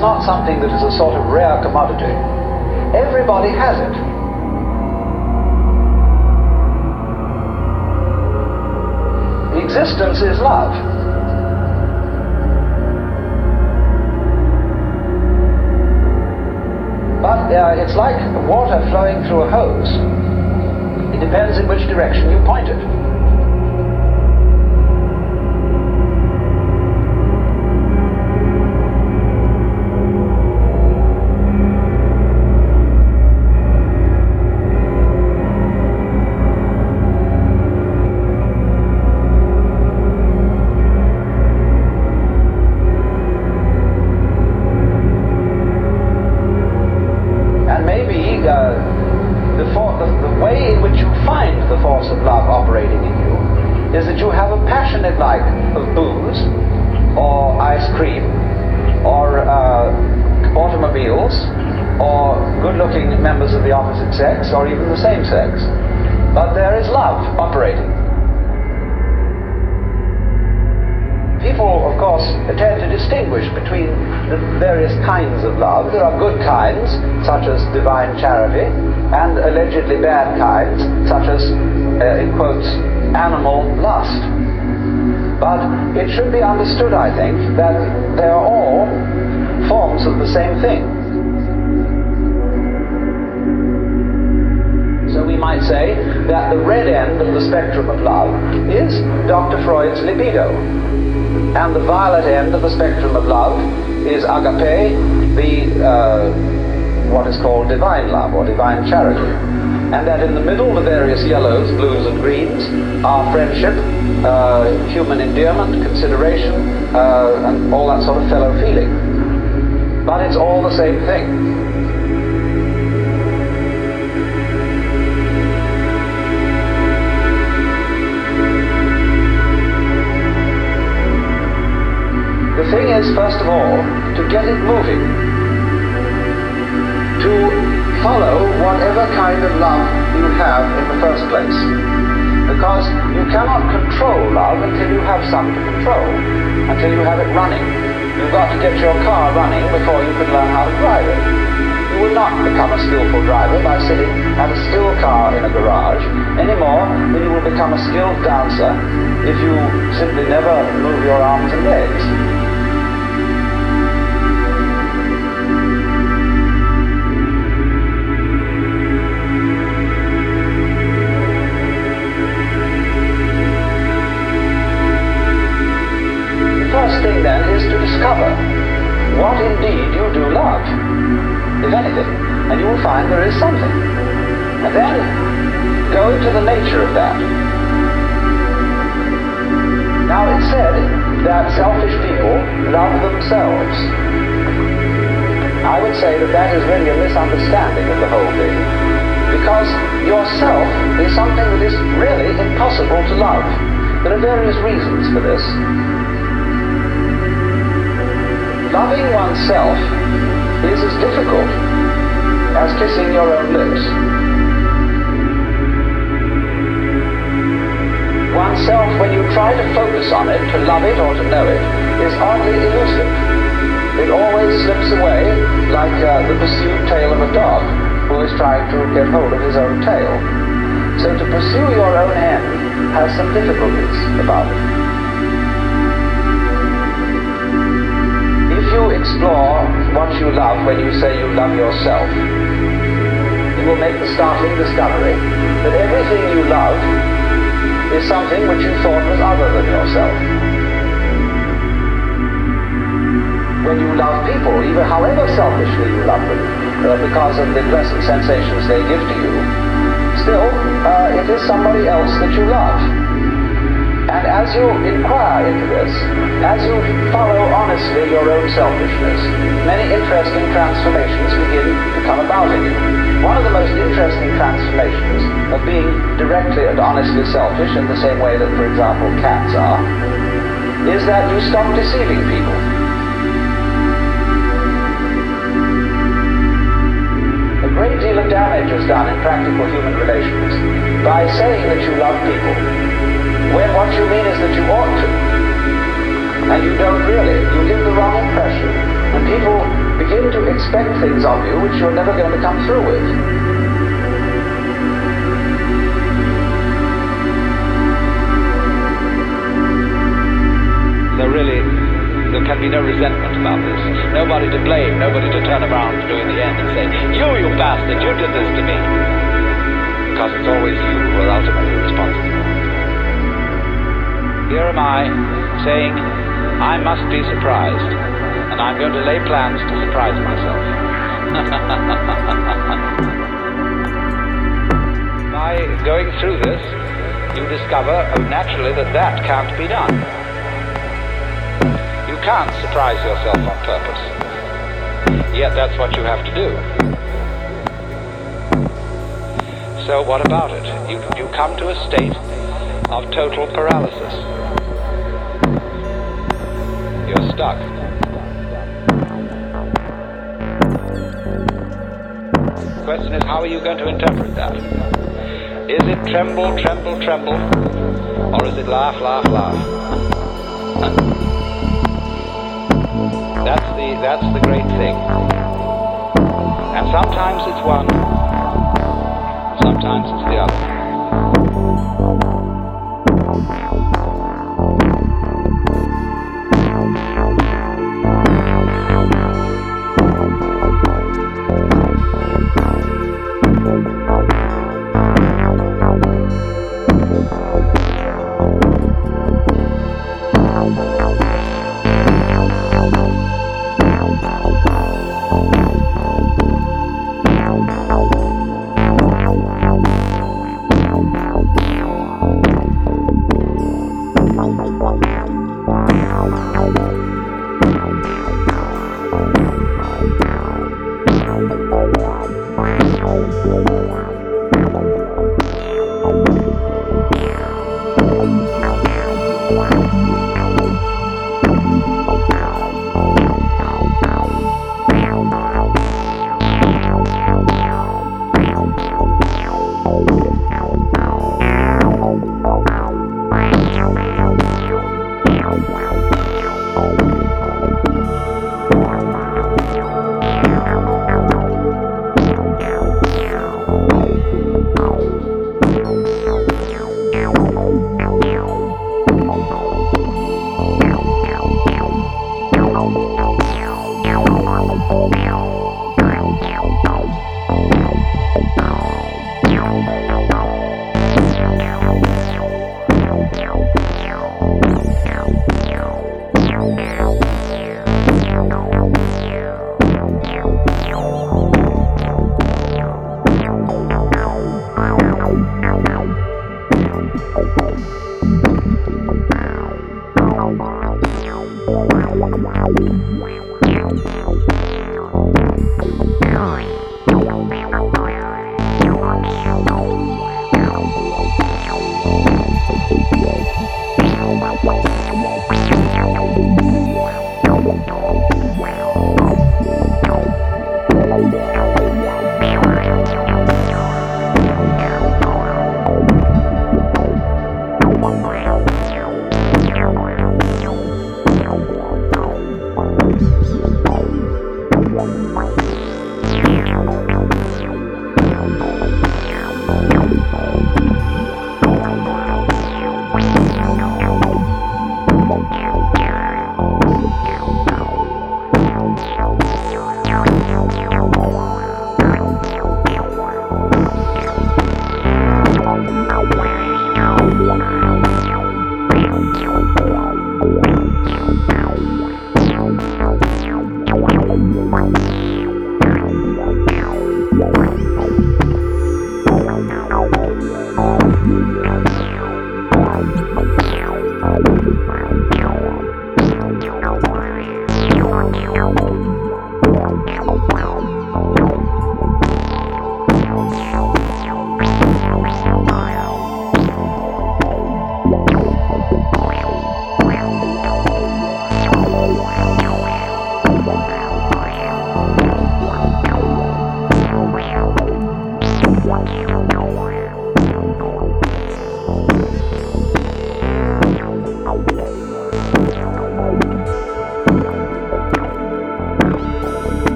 not something that is a sort of rare commodity. Everybody has it. Existence is love. But uh, it's like water flowing through a hose. It depends in which direction you point it. Allegedly bad kinds, such as, uh, in quotes, animal lust. But it should be understood, I think, that they are all forms of the same thing. So we might say that the red end of the spectrum of love is Dr. Freud's libido. And the violet end of the spectrum of love is agape, the uh, what is called divine love or divine charity. And that in the middle, the various yellows, blues, and greens are friendship, uh, human endearment, consideration, uh, and all that sort of fellow feeling. But it's all the same thing. The thing is, first of all, to get it moving, to follow whatever kind of love you have in the first place. Because you cannot control love until you have some to control, until you have it running. You've got to get your car running before you can learn how to drive it. You will not become a skillful driver by sitting at a still car in a garage any more than you will become a skilled dancer if you simply never move your arms and legs. That. Now it's said that selfish people love themselves. I would say that that is really a misunderstanding of the whole thing. Because yourself is something that is really impossible to love. There are various reasons for this. Loving oneself is as difficult as kissing your own lips. Oneself, when you try to focus on it, to love it or to know it, is oddly elusive. It always slips away like uh, the pursued tail of a dog who is trying to get hold of his own tail. So to pursue your own end has some difficulties about it. If you explore what you love when you say you love yourself, you will make the startling discovery that everything you love is something which you thought was other than yourself. When you love people, even however selfishly you love them, uh, because of the pleasant sensations they give to you, still, uh, it is somebody else that you love. And as you inquire into this, as you follow honestly your own selfishness, many interesting transformations begin to come about in you. One of the most interesting transformations of being directly and honestly selfish in the same way that, for example, cats are, is that you stop deceiving people. A great deal of damage is done in practical human relations by saying that you love people when what you mean is that you ought to. And you don't really. You give the wrong impression. And people begin to expect things of you which you're never going to come through with. there really, there can be no resentment about this. Nobody to blame, nobody to turn around to in the end and say, you, you bastard, you did this to me. Because it's always you who are ultimately responsible. Here am I, saying, I must be surprised, and I'm going to lay plans to surprise myself. By going through this, you discover, naturally, that that can't be done. You can't surprise yourself on purpose. Yet that's what you have to do. So what about it? You, you come to a state of total paralysis. Stuck. The question is, how are you going to interpret that? Is it tremble, tremble, tremble? Or is it laugh, laugh, laugh? That's the, that's the great thing. And sometimes it's one, sometimes it's the other.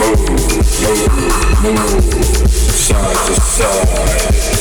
move, move, move, side to side.